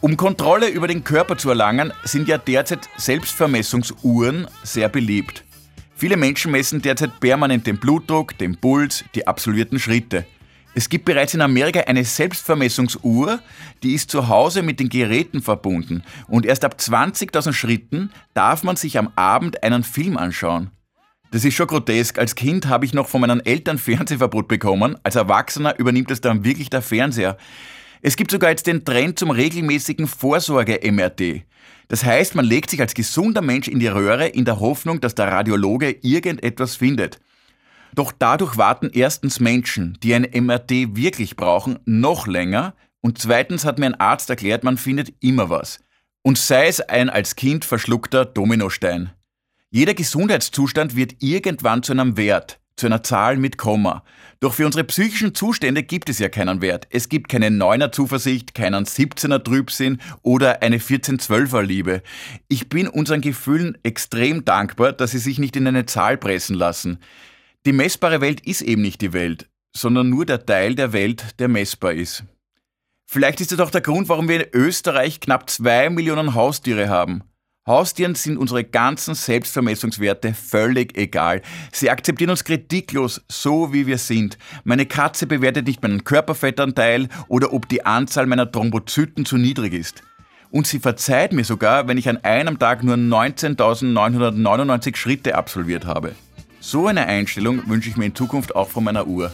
Um Kontrolle über den Körper zu erlangen, sind ja derzeit Selbstvermessungsuhren sehr beliebt. Viele Menschen messen derzeit permanent den Blutdruck, den Puls, die absolvierten Schritte. Es gibt bereits in Amerika eine Selbstvermessungsuhr, die ist zu Hause mit den Geräten verbunden und erst ab 20.000 Schritten darf man sich am Abend einen Film anschauen. Das ist schon grotesk. Als Kind habe ich noch von meinen Eltern Fernsehverbot bekommen. Als Erwachsener übernimmt es dann wirklich der Fernseher. Es gibt sogar jetzt den Trend zum regelmäßigen Vorsorge-MRT. Das heißt, man legt sich als gesunder Mensch in die Röhre in der Hoffnung, dass der Radiologe irgendetwas findet. Doch dadurch warten erstens Menschen, die ein MRT wirklich brauchen, noch länger und zweitens hat mir ein Arzt erklärt, man findet immer was. Und sei es ein als Kind verschluckter Dominostein. Jeder Gesundheitszustand wird irgendwann zu einem Wert, zu einer Zahl mit Komma. Doch für unsere psychischen Zustände gibt es ja keinen Wert. Es gibt keine 9er Zuversicht, keinen 17er Trübsinn oder eine 14-12er Liebe. Ich bin unseren Gefühlen extrem dankbar, dass sie sich nicht in eine Zahl pressen lassen. Die messbare Welt ist eben nicht die Welt, sondern nur der Teil der Welt, der messbar ist. Vielleicht ist das auch der Grund, warum wir in Österreich knapp zwei Millionen Haustiere haben. Haustieren sind unsere ganzen Selbstvermessungswerte völlig egal. Sie akzeptieren uns kritiklos, so wie wir sind. Meine Katze bewertet nicht meinen Körperfettanteil oder ob die Anzahl meiner Thrombozyten zu niedrig ist. Und sie verzeiht mir sogar, wenn ich an einem Tag nur 19.999 Schritte absolviert habe. So eine Einstellung wünsche ich mir in Zukunft auch von meiner Uhr.